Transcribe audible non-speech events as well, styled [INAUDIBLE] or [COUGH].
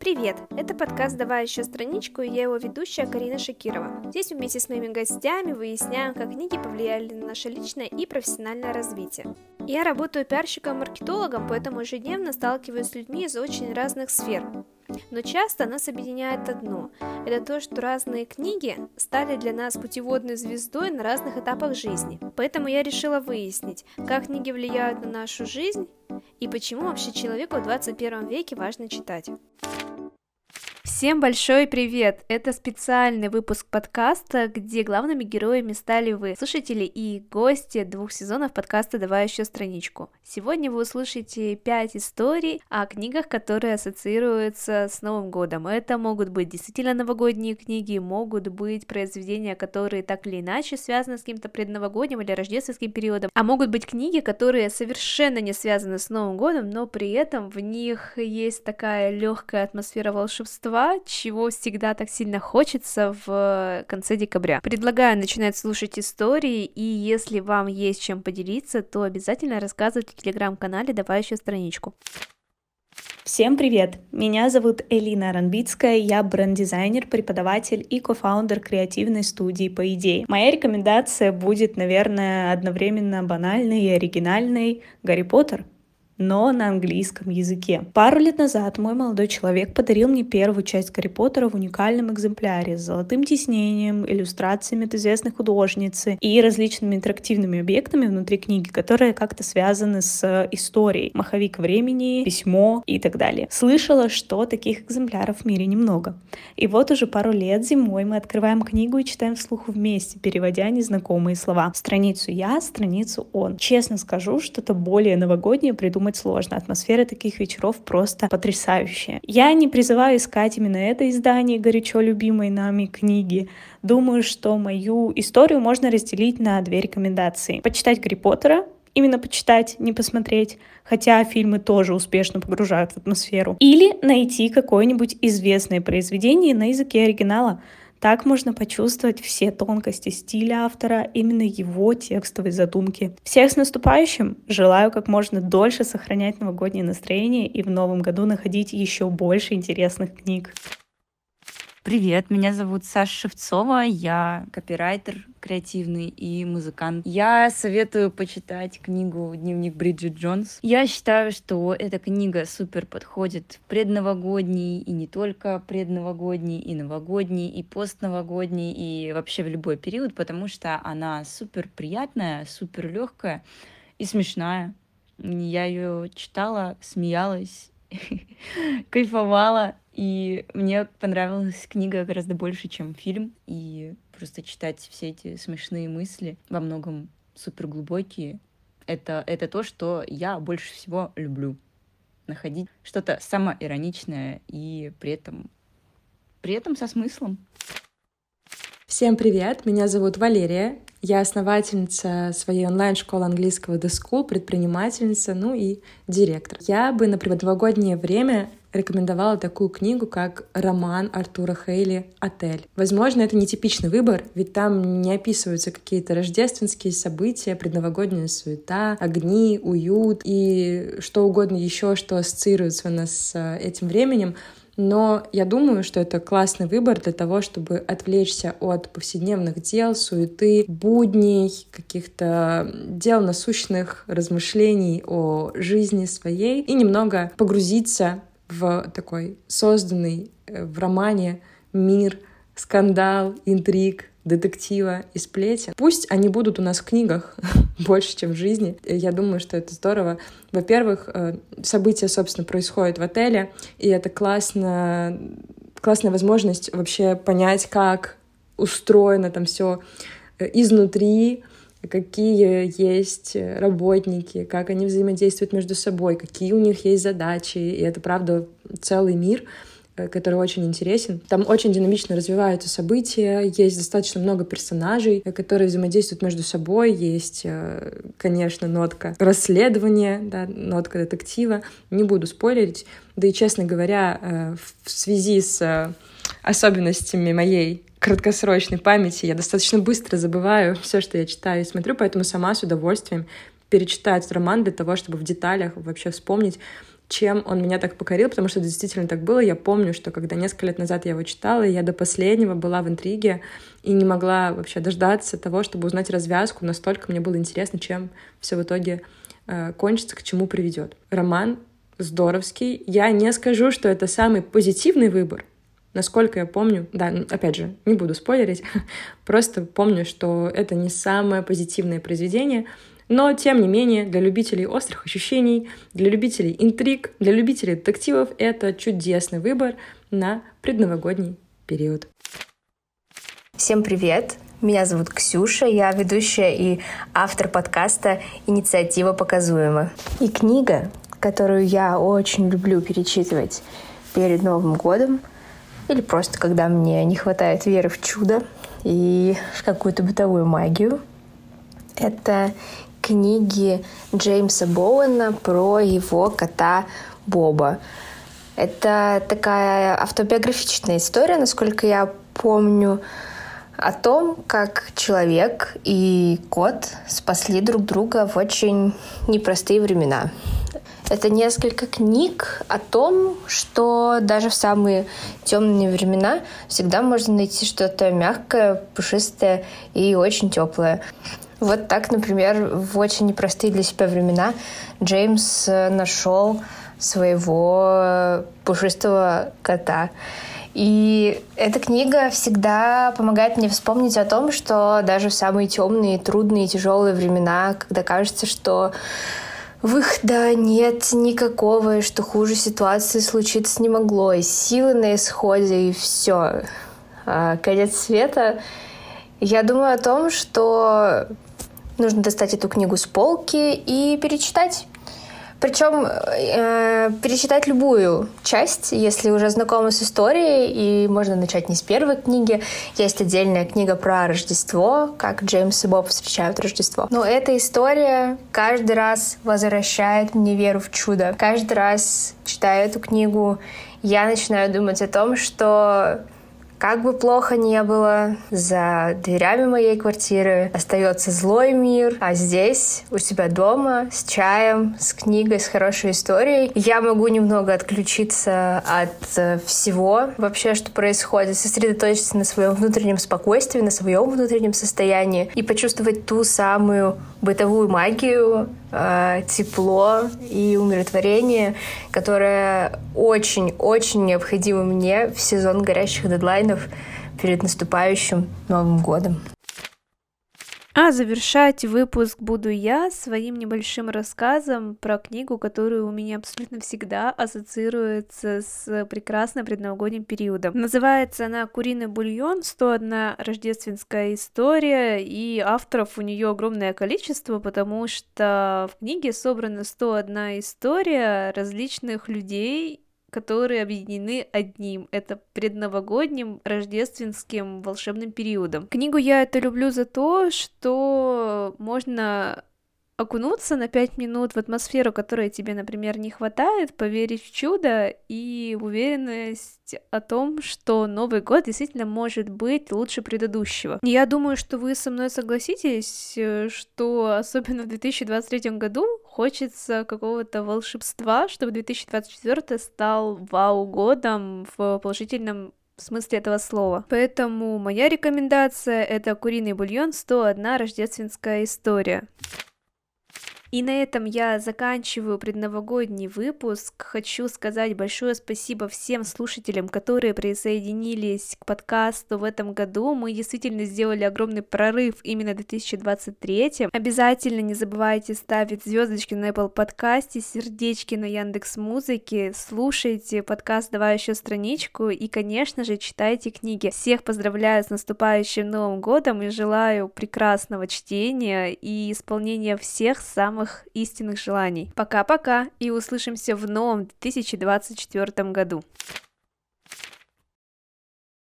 Привет! Это подкаст «Давай еще страничку» и я его ведущая Карина Шакирова. Здесь вместе с моими гостями выясняем, как книги повлияли на наше личное и профессиональное развитие. Я работаю пиарщиком-маркетологом, поэтому ежедневно сталкиваюсь с людьми из очень разных сфер. Но часто нас объединяет одно – это то, что разные книги стали для нас путеводной звездой на разных этапах жизни. Поэтому я решила выяснить, как книги влияют на нашу жизнь и почему вообще человеку в 21 веке важно читать. Всем большой привет! Это специальный выпуск подкаста, где главными героями стали вы, слушатели и гости двух сезонов подкаста «Давай еще страничку». Сегодня вы услышите пять историй о книгах, которые ассоциируются с Новым годом. Это могут быть действительно новогодние книги, могут быть произведения, которые так или иначе связаны с каким-то предновогодним или рождественским периодом, а могут быть книги, которые совершенно не связаны с Новым годом, но при этом в них есть такая легкая атмосфера волшебства, чего всегда так сильно хочется в конце декабря. Предлагаю начинать слушать истории, и если вам есть чем поделиться, то обязательно рассказывайте в телеграм-канале «Давай еще страничку». Всем привет! Меня зовут Элина Ранбицкая, я бренд-дизайнер, преподаватель и кофаундер креативной студии «По идее». Моя рекомендация будет, наверное, одновременно банальной и оригинальной «Гарри Поттер» но на английском языке. Пару лет назад мой молодой человек подарил мне первую часть Гарри Поттера в уникальном экземпляре с золотым тиснением, иллюстрациями от известной художницы и различными интерактивными объектами внутри книги, которые как-то связаны с историей. Маховик времени, письмо и так далее. Слышала, что таких экземпляров в мире немного. И вот уже пару лет зимой мы открываем книгу и читаем вслух вместе, переводя незнакомые слова. Страницу я, страницу он. Честно скажу, что-то более новогоднее придумать придумать сложно. Атмосфера таких вечеров просто потрясающая. Я не призываю искать именно это издание горячо любимой нами книги. Думаю, что мою историю можно разделить на две рекомендации. Почитать Гарри Поттера, именно почитать, не посмотреть, хотя фильмы тоже успешно погружают в атмосферу. Или найти какое-нибудь известное произведение на языке оригинала, так можно почувствовать все тонкости стиля автора, именно его текстовой задумки. Всех с наступающим! Желаю как можно дольше сохранять новогоднее настроение и в новом году находить еще больше интересных книг. Привет, меня зовут Саша Шевцова, я копирайтер креативный и музыкант. Я советую почитать книгу «Дневник Бриджит Джонс». Я считаю, что эта книга супер подходит в предновогодний и не только предновогодний, и новогодний, и постновогодний, и вообще в любой период, потому что она супер приятная, супер легкая и смешная. Я ее читала, смеялась, [LAUGHS] кайфовала и мне понравилась книга гораздо больше, чем фильм. И просто читать все эти смешные мысли, во многом супер глубокие, это, это то, что я больше всего люблю. Находить что-то самоироничное и при этом, при этом со смыслом. Всем привет, меня зовут Валерия. Я основательница своей онлайн-школы английского The School, предпринимательница, ну и директор. Я бы на предновогоднее время рекомендовала такую книгу, как роман Артура Хейли «Отель». Возможно, это нетипичный выбор, ведь там не описываются какие-то рождественские события, предновогодняя суета, огни, уют и что угодно еще, что ассоциируется у нас с э, этим временем. Но я думаю, что это классный выбор для того, чтобы отвлечься от повседневных дел, суеты, будней, каких-то дел насущных, размышлений о жизни своей и немного погрузиться в такой созданный э, в романе мир, скандал, интриг, детектива и сплетен. Пусть они будут у нас в книгах [LAUGHS] больше, чем в жизни. Я думаю, что это здорово. Во-первых, э, события, собственно, происходят в отеле, и это классно, классная возможность вообще понять, как устроено там все э, изнутри, какие есть работники, как они взаимодействуют между собой, какие у них есть задачи. И это, правда, целый мир, э, который очень интересен. Там очень динамично развиваются события, есть достаточно много персонажей, э, которые взаимодействуют между собой, есть, э, конечно, нотка расследования, да, нотка детектива. Не буду спойлерить. Да и, честно говоря, в связи с особенностями моей краткосрочной памяти я достаточно быстро забываю все, что я читаю и смотрю, поэтому сама с удовольствием перечитаю этот роман для того, чтобы в деталях вообще вспомнить чем он меня так покорил, потому что действительно так было. Я помню, что когда несколько лет назад я его читала, я до последнего была в интриге и не могла вообще дождаться того, чтобы узнать развязку. Настолько мне было интересно, чем все в итоге э, кончится, к чему приведет. Роман здоровский. Я не скажу, что это самый позитивный выбор, Насколько я помню, да, опять же, не буду спойлерить, [LAUGHS] просто помню, что это не самое позитивное произведение, но, тем не менее, для любителей острых ощущений, для любителей интриг, для любителей детективов это чудесный выбор на предновогодний период. Всем привет! Меня зовут Ксюша, я ведущая и автор подкаста «Инициатива показуема». И книга, которую я очень люблю перечитывать перед Новым годом, или просто когда мне не хватает веры в чудо и в какую-то бытовую магию, это книги Джеймса Боуэна про его кота Боба. Это такая автобиографичная история, насколько я помню, о том, как человек и кот спасли друг друга в очень непростые времена. Это несколько книг о том, что даже в самые темные времена всегда можно найти что-то мягкое, пушистое и очень теплое. Вот так, например, в очень непростые для себя времена Джеймс э, нашел своего э, пушистого кота. И эта книга всегда помогает мне вспомнить о том, что даже в самые темные, трудные, тяжелые времена, когда кажется, что выхода нет никакого, что хуже ситуации случиться не могло, и силы на исходе, и все. А, конец света. Я думаю о том, что нужно достать эту книгу с полки и перечитать. Причем э, перечитать любую часть, если уже знакомы с историей, и можно начать не с первой книги. Есть отдельная книга про Рождество, как Джеймс и Боб встречают Рождество. Но эта история каждый раз возвращает мне веру в чудо. Каждый раз, читая эту книгу, я начинаю думать о том, что как бы плохо не было, за дверями моей квартиры остается злой мир, а здесь, у себя дома, с чаем, с книгой, с хорошей историей, я могу немного отключиться от э, всего вообще, что происходит, сосредоточиться на своем внутреннем спокойствии, на своем внутреннем состоянии и почувствовать ту самую бытовую магию, тепло и умиротворение, которое очень-очень необходимо мне в сезон горящих дедлайнов перед наступающим Новым годом. А завершать выпуск буду я своим небольшим рассказом про книгу, которую у меня абсолютно всегда ассоциируется с прекрасным предновогодним периодом. Называется она «Куриный бульон. 101 рождественская история», и авторов у нее огромное количество, потому что в книге собрана 101 история различных людей которые объединены одним. Это предновогодним рождественским волшебным периодом. Книгу я это люблю за то, что можно окунуться на пять минут в атмосферу, которой тебе, например, не хватает, поверить в чудо и уверенность о том, что Новый год действительно может быть лучше предыдущего. Я думаю, что вы со мной согласитесь, э, что особенно в 2023 году хочется какого-то волшебства, чтобы 2024 стал вау-годом в положительном в смысле этого слова. Поэтому моя рекомендация это куриный бульон 101 рождественская история. И на этом я заканчиваю предновогодний выпуск. Хочу сказать большое спасибо всем слушателям, которые присоединились к подкасту в этом году. Мы действительно сделали огромный прорыв именно в 2023. Обязательно не забывайте ставить звездочки на Apple подкасте, сердечки на Яндекс Музыке, слушайте подкаст «Давай еще страничку» и, конечно же, читайте книги. Всех поздравляю с наступающим Новым годом и желаю прекрасного чтения и исполнения всех самых самых истинных желаний. Пока-пока и услышимся в новом 2024 году.